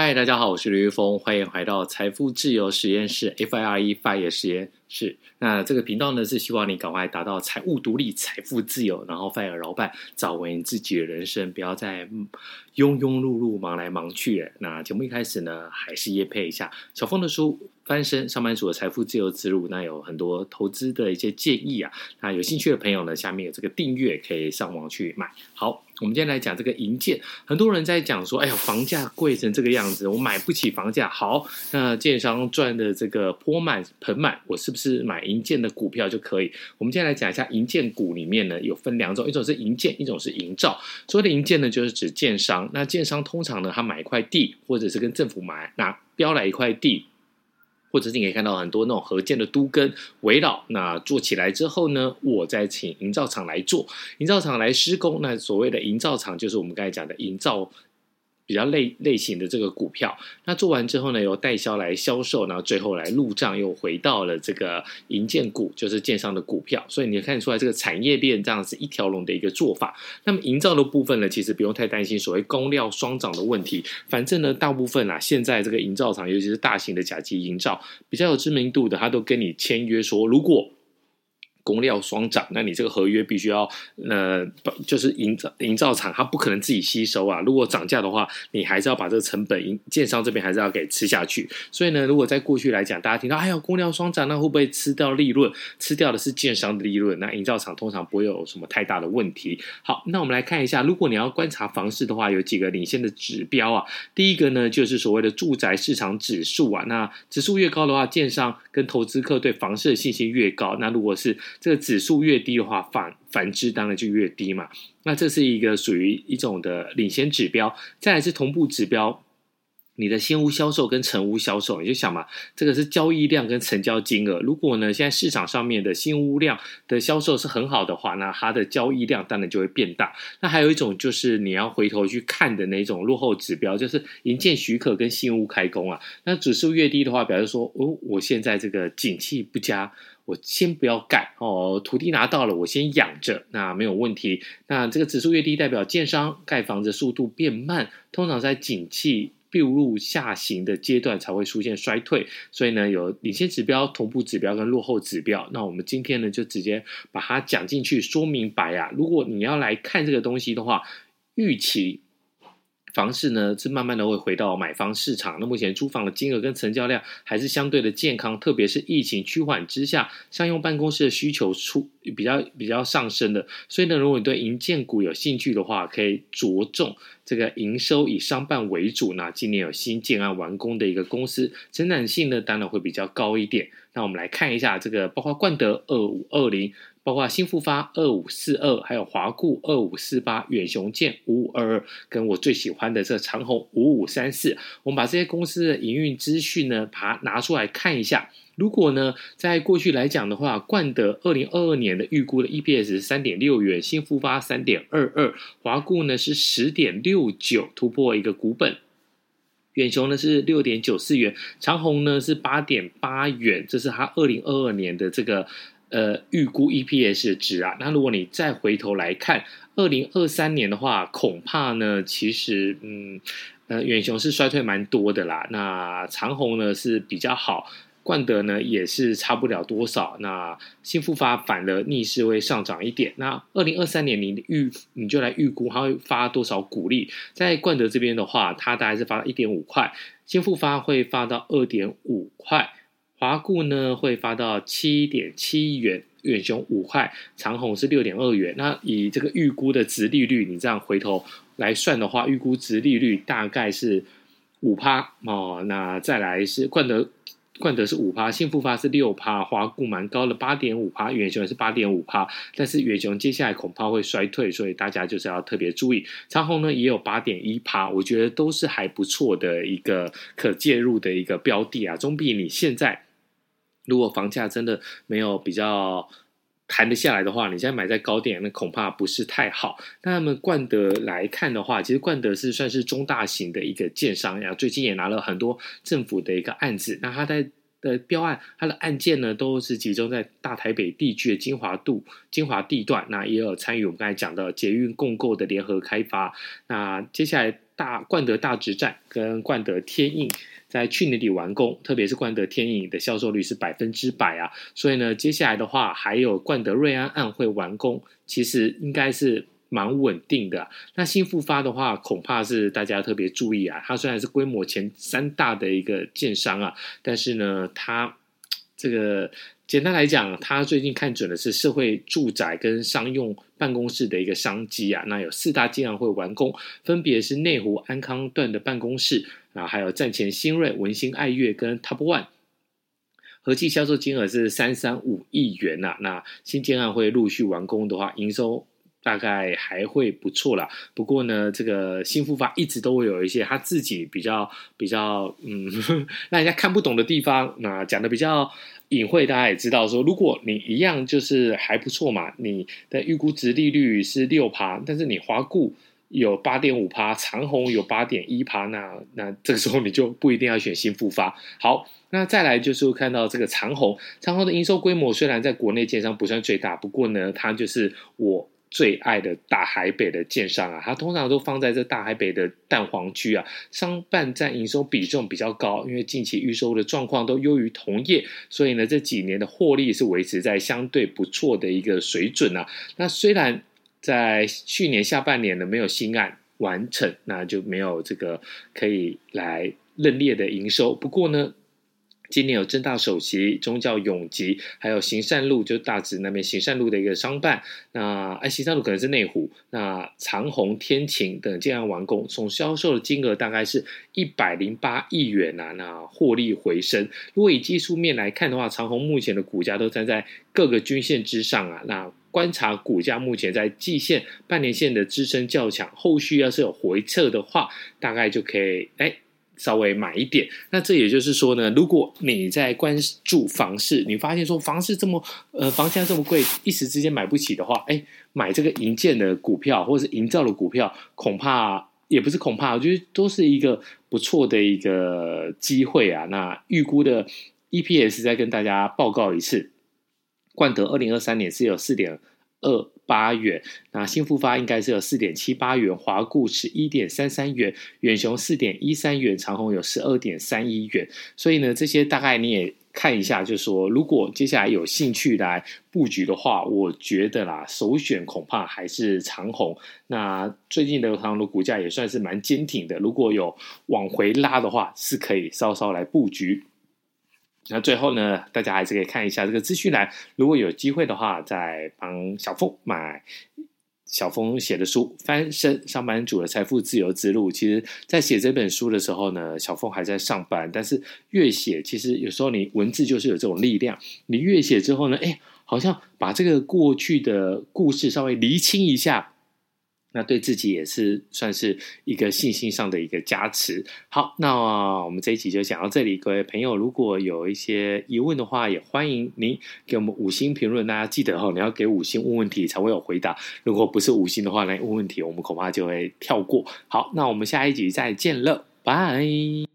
嗨，大家好，我是刘玉峰，欢迎回到财富自由实验室 （FIRE FIRE 实验室）。那这个频道呢，是希望你赶快达到财务独立、财富自由，然后 FIRE 老板，找回你自己的人生，不要再庸庸碌碌、忙来忙去。那节目一开始呢，还是业配一下小峰的书。翻身上班族的财富自由之路，那有很多投资的一些建议啊。那有兴趣的朋友呢，下面有这个订阅，可以上网去买。好，我们今天来讲这个银建。很多人在讲说，哎呀，房价贵成这个样子，我买不起房价。好，那建商赚的这个钵满盆满，我是不是买银建的股票就可以？我们今天来讲一下银建股里面呢，有分两种，一种是银建，一种是银造。所谓的银建呢，就是指建商。那建商通常呢，他买一块地，或者是跟政府买，那标来一块地。或者是你可以看到很多那种合建的都跟围绕，那做起来之后呢，我再请营造厂来做，营造厂来施工。那所谓的营造厂，就是我们刚才讲的营造。比较类类型的这个股票，那做完之后呢，由代销来销售，然后最后来入账，又回到了这个银建股，就是建商的股票。所以你看出来这个产业链这样子一条龙的一个做法。那么营造的部分呢，其实不用太担心所谓工料双涨的问题。反正呢，大部分啊，现在这个营造厂，尤其是大型的甲级营造，比较有知名度的，他都跟你签约说，如果工料双涨，那你这个合约必须要，呃，就是营造营造厂，它不可能自己吸收啊。如果涨价的话，你还是要把这个成本，建商这边还是要给吃下去。所以呢，如果在过去来讲，大家听到哎呀工料双涨，那会不会吃掉利润？吃掉的是建商的利润，那营造厂通常不会有什么太大的问题。好，那我们来看一下，如果你要观察房市的话，有几个领先的指标啊。第一个呢，就是所谓的住宅市场指数啊。那指数越高的话，建商跟投资客对房市的信心越高。那如果是这个指数越低的话，反反之当然就越低嘛。那这是一个属于一种的领先指标。再来是同步指标，你的新屋销售跟成屋销售，你就想嘛，这个是交易量跟成交金额。如果呢，现在市场上面的新屋量的销售是很好的话，那它的交易量当然就会变大。那还有一种就是你要回头去看的那种落后指标，就是营建许可跟新屋开工啊。那指数越低的话，表示说哦，我现在这个景气不佳。我先不要盖哦，土地拿到了，我先养着，那没有问题。那这个指数越低，代表建商盖房子速度变慢，通常在景气步入下行的阶段才会出现衰退。所以呢，有领先指标、同步指标跟落后指标。那我们今天呢，就直接把它讲进去，说明白啊。如果你要来看这个东西的话，预期。房市呢是慢慢的会回到买方市场，那目前租房的金额跟成交量还是相对的健康，特别是疫情趋缓之下，商用办公室的需求出比较比较上升的，所以呢，如果你对银建股有兴趣的话，可以着重这个营收以商办为主，那今年有新建案完工的一个公司，成长性呢当然会比较高一点。那我们来看一下这个，包括冠德二五二零。包括新复发二五四二，还有华固二五四八，远雄建五五二二，跟我最喜欢的这长虹五五三四，我们把这些公司的营运资讯呢，把它拿出来看一下。如果呢，在过去来讲的话，冠德二零二二年的预估的 EPS 三点六元，新复发三点二二，华固呢是十点六九，突破一个股本，远雄呢是六点九四元，长虹呢是八点八元，这是它二零二二年的这个。呃，预估 EPS 值啊，那如果你再回头来看二零二三年的话，恐怕呢，其实嗯，呃，远雄是衰退蛮多的啦。那长虹呢是比较好，冠德呢也是差不了多少。那新复发反而逆势会上涨一点。那二零二三年你预你就来预估它会发多少股利？在冠德这边的话，它大概是发一点五块，新复发会发到二点五块。华固呢会发到七点七元，远雄五块，长虹是六点二元。那以这个预估的殖利率，你这样回头来算的话，预估殖利率大概是五趴哦。那再来是冠德，冠德是五趴，新复发是六趴，华固蛮高的八点五趴，远雄也是八点五趴。但是远雄接下来恐怕会衰退，所以大家就是要特别注意。长虹呢也有八点一趴，我觉得都是还不错的一个可介入的一个标的啊，总比你现在。如果房价真的没有比较谈得下来的话，你现在买在高点，那恐怕不是太好。那么冠德来看的话，其实冠德是算是中大型的一个建商呀，最近也拿了很多政府的一个案子。那他在的标案，他的案件呢，都是集中在大台北地区的精华度、精华地段。那也有参与我们刚才讲的捷运共构的联合开发。那接下来。大冠德大直站跟冠德天印在去年底完工，特别是冠德天印的销售率是百分之百啊，所以呢，接下来的话还有冠德瑞安案会完工，其实应该是蛮稳定的。那新复发的话，恐怕是大家特别注意啊，它虽然是规模前三大的一个建商啊，但是呢，它这个。简单来讲，他最近看准的是社会住宅跟商用办公室的一个商机啊。那有四大建案会完工，分别是内湖安康段的办公室啊，还有站前新锐、文心爱乐跟 Top One，合计销售金额是三三五亿元呐、啊。那新建案会陆续完工的话，营收。大概还会不错啦，不过呢，这个新复发一直都会有一些他自己比较比较嗯，让人家看不懂的地方。那讲的比较隐晦，大家也知道说，如果你一样就是还不错嘛，你的预估值利率是六趴，但是你华固有八点五趴，长虹有八点一趴，那那这个时候你就不一定要选新复发。好，那再来就是看到这个长虹，长虹的营收规模虽然在国内建商不算最大，不过呢，它就是我。最爱的大海北的建商啊，它通常都放在这大海北的蛋黄区啊，商办占营收比重比较高，因为近期预售的状况都优于同业，所以呢，这几年的获利是维持在相对不错的一个水准啊。那虽然在去年下半年呢没有新案完成，那就没有这个可以来认列的营收，不过呢。今年有正大首席、中教永吉，还有行善路，就大直那边行善路的一个商办。那哎，行善路可能是内湖。那长虹、天晴等建案完工，总销售的金额大概是一百零八亿元啊。那获利回升。如果以技术面来看的话，长虹目前的股价都站在各个均线之上啊。那观察股价目前在季线、半年线的支撑较强，后续要是有回撤的话，大概就可以哎。稍微买一点，那这也就是说呢，如果你在关注房市，你发现说房市这么呃房价这么贵，一时之间买不起的话，哎，买这个营建的股票或者是营造的股票，恐怕也不是恐怕，我觉得都是一个不错的一个机会啊。那预估的 EPS 再跟大家报告一次，冠德二零二三年是有四点二八元，那新复发应该是有四点七八元，华固是一点三三元，远雄四点一三元，长虹有十二点三一元。所以呢，这些大概你也看一下，就是说，如果接下来有兴趣来布局的话，我觉得啦，首选恐怕还是长虹。那最近的长虹的股价也算是蛮坚挺的，如果有往回拉的话，是可以稍稍来布局。那最后呢，大家还是可以看一下这个资讯栏，如果有机会的话，再帮小峰买小峰写的书《翻身上班族的财富自由之路》。其实，在写这本书的时候呢，小峰还在上班，但是越写，其实有时候你文字就是有这种力量。你越写之后呢，哎，好像把这个过去的故事稍微厘清一下。那对自己也是算是一个信心上的一个加持。好，那我们这一集就讲到这里。各位朋友，如果有一些疑问的话，也欢迎您给我们五星评论。大家记得哦，你要给五星问问题才会有回答。如果不是五星的话，来问问题，我们恐怕就会跳过。好，那我们下一集再见了，拜。